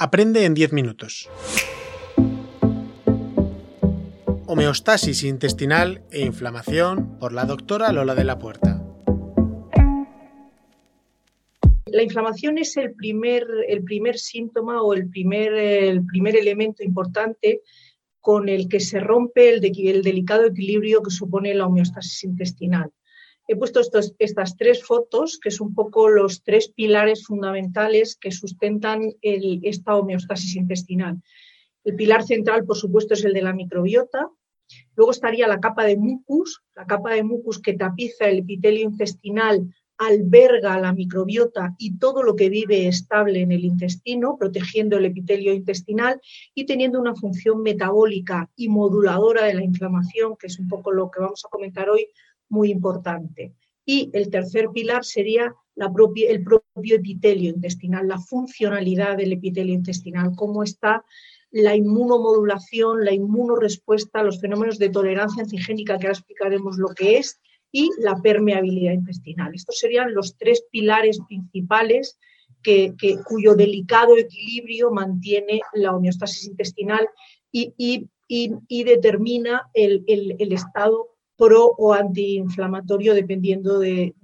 Aprende en 10 minutos. Homeostasis intestinal e inflamación por la doctora Lola de la Puerta. La inflamación es el primer, el primer síntoma o el primer, el primer elemento importante con el que se rompe el, el delicado equilibrio que supone la homeostasis intestinal. He puesto estas tres fotos, que son un poco los tres pilares fundamentales que sustentan esta homeostasis intestinal. El pilar central, por supuesto, es el de la microbiota. Luego estaría la capa de mucus, la capa de mucus que tapiza el epitelio intestinal, alberga la microbiota y todo lo que vive estable en el intestino, protegiendo el epitelio intestinal y teniendo una función metabólica y moduladora de la inflamación, que es un poco lo que vamos a comentar hoy, muy importante. Y el tercer pilar sería el propio epitelio intestinal, la funcionalidad del epitelio intestinal, cómo está la inmunomodulación, la inmunorespuesta, los fenómenos de tolerancia antigénica, que ahora explicaremos lo que es, y la permeabilidad intestinal. Estos serían los tres pilares principales que, cuyo delicado equilibrio mantiene la homeostasis intestinal y, determina el estado pro o antiinflamatorio dependiendo de,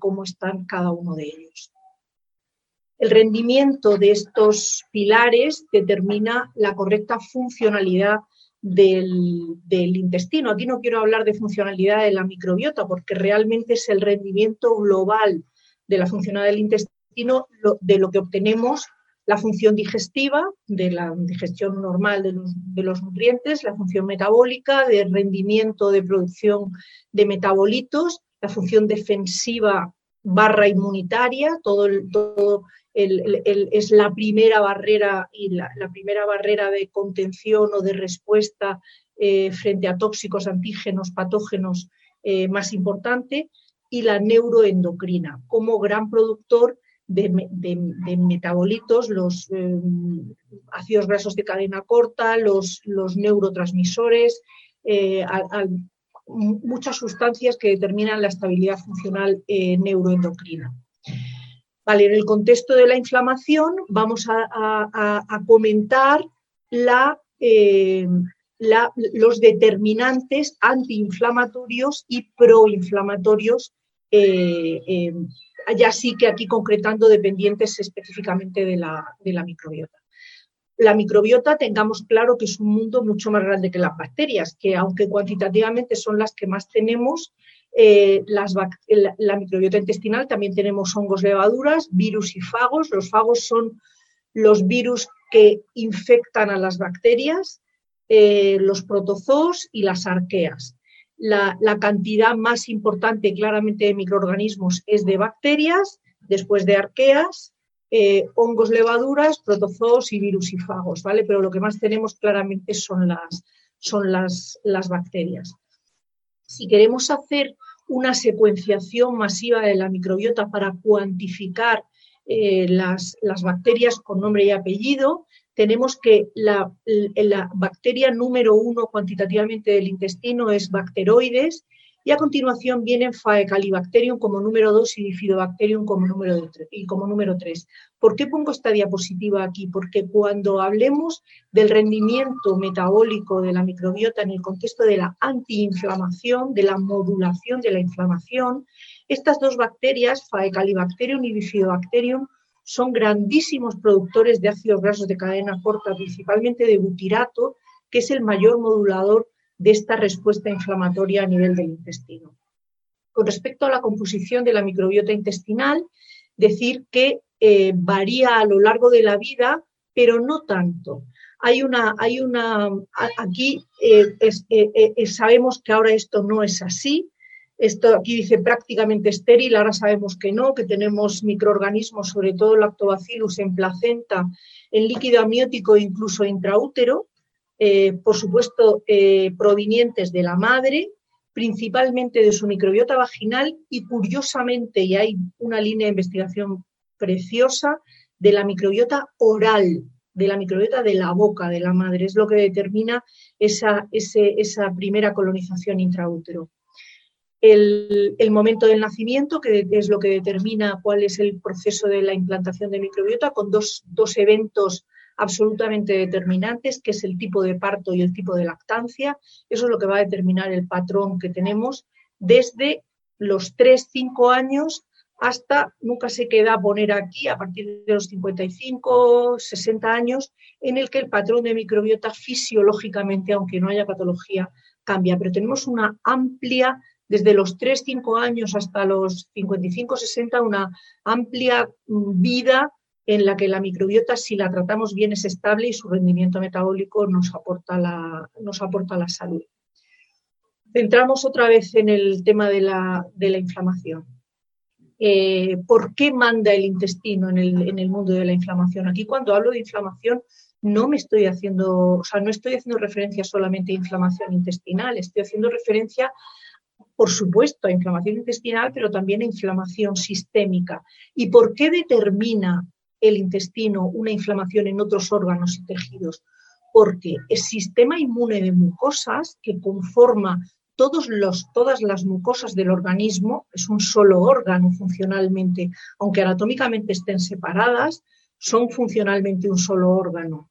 cómo están cada uno de ellos. El rendimiento de estos pilares determina la correcta funcionalidad del, intestino. Aquí no quiero hablar de funcionalidad de la microbiota porque realmente es el rendimiento global de la funcionalidad del intestino de lo que obtenemos la función digestiva, de la digestión normal de los, nutrientes, la función metabólica, de rendimiento de producción de metabolitos, la función defensiva barra inmunitaria, todo, todo es la primera barrera y la, primera barrera de contención o de respuesta eh, frente a tóxicos, antígenos, patógenos eh, más importante, y la neuroendocrina como gran productor de, metabolitos, los eh, ácidos grasos de cadena corta, los, neurotransmisores, eh, muchas sustancias que determinan la estabilidad funcional eh, neuroendocrina. Vale, en el contexto de la inflamación vamos a, comentar la, los determinantes antiinflamatorios y proinflamatorios ya sí que aquí concretando dependientes específicamente de la, microbiota. La microbiota, tengamos claro que es un mundo mucho más grande que las bacterias, que aunque cuantitativamente son las que más tenemos, eh, la, microbiota intestinal también tenemos hongos, levaduras, virus y fagos. Los fagos son los virus que infectan a las bacterias, eh, los protozoos y las arqueas la, cantidad más importante claramente de microorganismos es de bacterias, después de arqueas, eh, hongos, levaduras, protozoos y virus y fagos, ¿vale? Pero lo que más tenemos claramente son las, son las, las bacterias. Si queremos hacer una secuenciación masiva de la microbiota para cuantificar eh, las, las, bacterias con nombre y apellido, tenemos que la, bacteria número uno cuantitativamente del intestino es bacteroides y a continuación vienen Faecalibacterium como número dos y Bifidobacterium como número, y como número tres. ¿Por qué pongo esta diapositiva aquí? Porque cuando hablemos del rendimiento metabólico de la microbiota en el contexto de la antiinflamación, de la modulación de la inflamación, estas dos bacterias, Faecalibacterium y Bifidobacterium, son grandísimos productores de ácidos grasos de cadena corta, principalmente de butirato, que es el mayor modulador de esta respuesta inflamatoria a nivel del intestino. Con respecto a la composición de la microbiota intestinal, decir que eh, varía a lo largo de la vida, pero no tanto. Hay una, hay una, aquí eh, eh, sabemos que ahora esto no es así, esto aquí dice prácticamente estéril, ahora sabemos que no, que tenemos microorganismos, sobre todo lactobacillus en placenta, en líquido amniótico e incluso intraútero, eh, por supuesto eh, provenientes de la madre, principalmente de su microbiota vaginal y curiosamente, y hay una línea de investigación preciosa, de la microbiota oral, de la microbiota de la boca de la madre, es lo que determina esa, esa primera colonización intraútero. El, momento del nacimiento, que es lo que determina cuál es el proceso de la implantación de microbiota, con dos, eventos absolutamente determinantes, que es el tipo de parto y el tipo de lactancia. Eso es lo que va a determinar el patrón que tenemos desde los 3-5 años hasta, nunca se queda poner aquí, a partir de los 55, 60 años, en el que el patrón de microbiota fisiológicamente, aunque no haya patología, cambia. Pero tenemos una amplia, desde los 3, 5 años hasta los 55, 60, una amplia vida en la que la microbiota, si la tratamos bien, es estable y su rendimiento metabólico nos aporta la, nos aporta la salud. Centramos otra vez en el tema de la, de la inflamación. Eh, ¿Por qué manda el intestino en el, en el mundo de la inflamación? Aquí cuando hablo de inflamación no me estoy haciendo, o sea, no estoy haciendo referencia solamente a inflamación intestinal, estoy haciendo referencia, por supuesto, a inflamación intestinal, pero también a inflamación sistémica. ¿Y por qué determina el intestino una inflamación en otros órganos y tejidos? Porque el sistema inmune de mucosas que conforma todos los, todas las mucosas del organismo, es un solo órgano funcionalmente, aunque anatómicamente estén separadas, son funcionalmente un solo órgano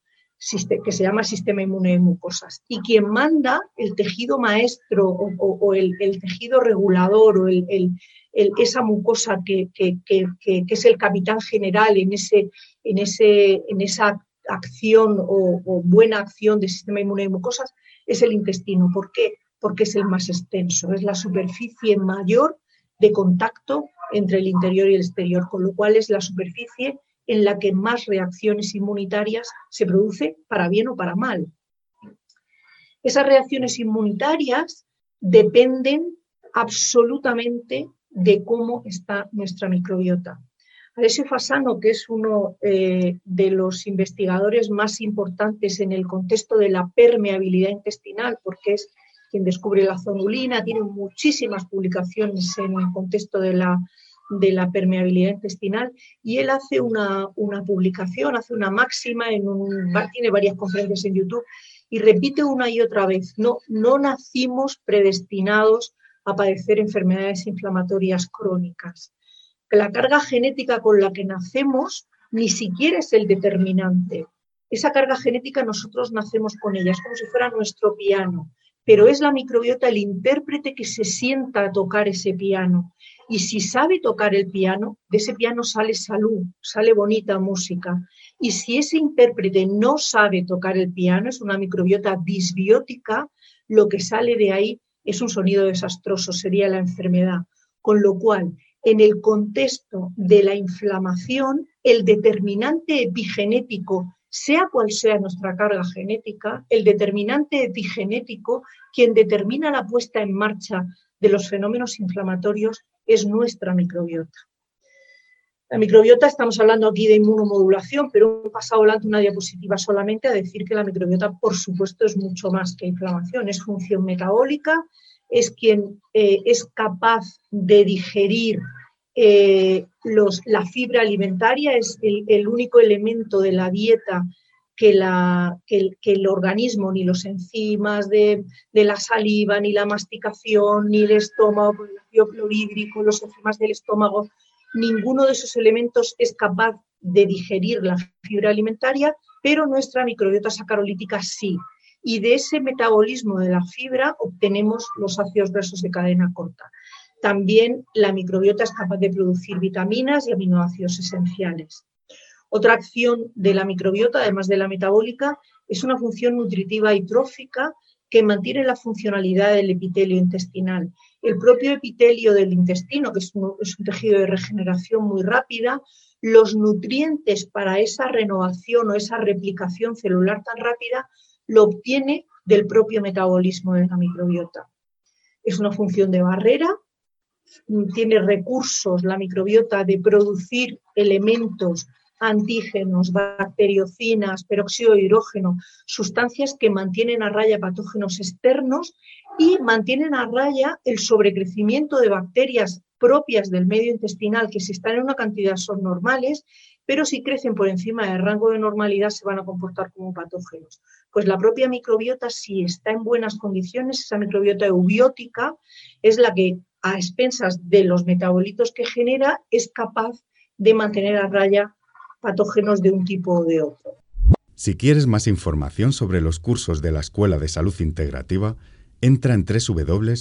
que se llama sistema inmune de mucosas. Y quien manda el tejido maestro o, el, tejido regulador o el, esa mucosa que, es el capitán general en, ese, en, ese, en esa acción o, buena acción del sistema inmune de mucosas es el intestino. ¿Por qué? porque es el más extenso, es la superficie mayor de contacto entre el interior y el exterior, con lo cual es la superficie en la que más reacciones inmunitarias se produce para bien o para mal. Esas reacciones inmunitarias dependen absolutamente de cómo está nuestra microbiota. Alessio Fasano, que es uno eh, de los investigadores más importantes en el contexto de la permeabilidad intestinal, porque es quien descubre la zonulina, tiene muchísimas publicaciones en el contexto de la, de la permeabilidad intestinal y él hace una, publicación, hace una máxima, en un, tiene varias conferencias en YouTube y repite una y otra vez, no, no nacimos predestinados a padecer enfermedades inflamatorias crónicas. La carga genética con la que nacemos ni siquiera es el determinante. Esa carga genética nosotros nacemos con ella, es como si fuera nuestro piano pero es la microbiota el intérprete que se sienta a tocar ese piano. Y si sabe tocar el piano, de ese piano sale salud, sale bonita música. Y si ese intérprete no sabe tocar el piano, es una microbiota disbiótica, lo que sale de ahí es un sonido desastroso, sería la enfermedad. Con lo cual, en el contexto de la inflamación, el determinante epigenético sea cual sea nuestra carga genética, el determinante epigenético, quien determina la puesta en marcha de los fenómenos inflamatorios, es nuestra microbiota. La microbiota, estamos hablando aquí de inmunomodulación, pero he pasado hablando una diapositiva solamente a decir que la microbiota, por supuesto, es mucho más que inflamación, es función metabólica, es quien eh, es capaz de digerir eh, la fibra alimentaria es el, único elemento de la dieta que, el, organismo, ni los enzimas de, la saliva, ni la masticación, ni el estómago, el ácido clorhídrico, los enzimas del estómago, ninguno de esos elementos es capaz de digerir la fibra alimentaria, pero nuestra microbiota sacarolítica sí. Y de ese metabolismo de la fibra obtenemos los ácidos grasos de cadena corta. También la microbiota es capaz de producir vitaminas y aminoácidos esenciales. Otra acción de la microbiota, además de la metabólica, es una función nutritiva y trófica que mantiene la funcionalidad del epitelio intestinal. El propio epitelio del intestino, que es un, tejido de regeneración muy rápida, los nutrientes para esa renovación o esa replicación celular tan rápida lo obtiene del propio metabolismo de la microbiota. Es una función de barrera tiene recursos, la microbiota, de producir elementos antígenos, bacteriocinas, peróxido de hidrógeno, sustancias que mantienen a raya patógenos externos y mantienen a raya el sobrecrecimiento de bacterias propias del medio intestinal que si están en una cantidad son normales, pero si crecen por encima del rango de normalidad se van a comportar como patógenos. Pues la propia microbiota, si está en buenas condiciones, esa microbiota eubiótica es la que a expensas de los metabolitos que genera, es capaz de mantener a raya patógenos de un tipo o de otro. Si quieres más información sobre los cursos de la Escuela de Salud Integrativa, entra en www.esi.academy.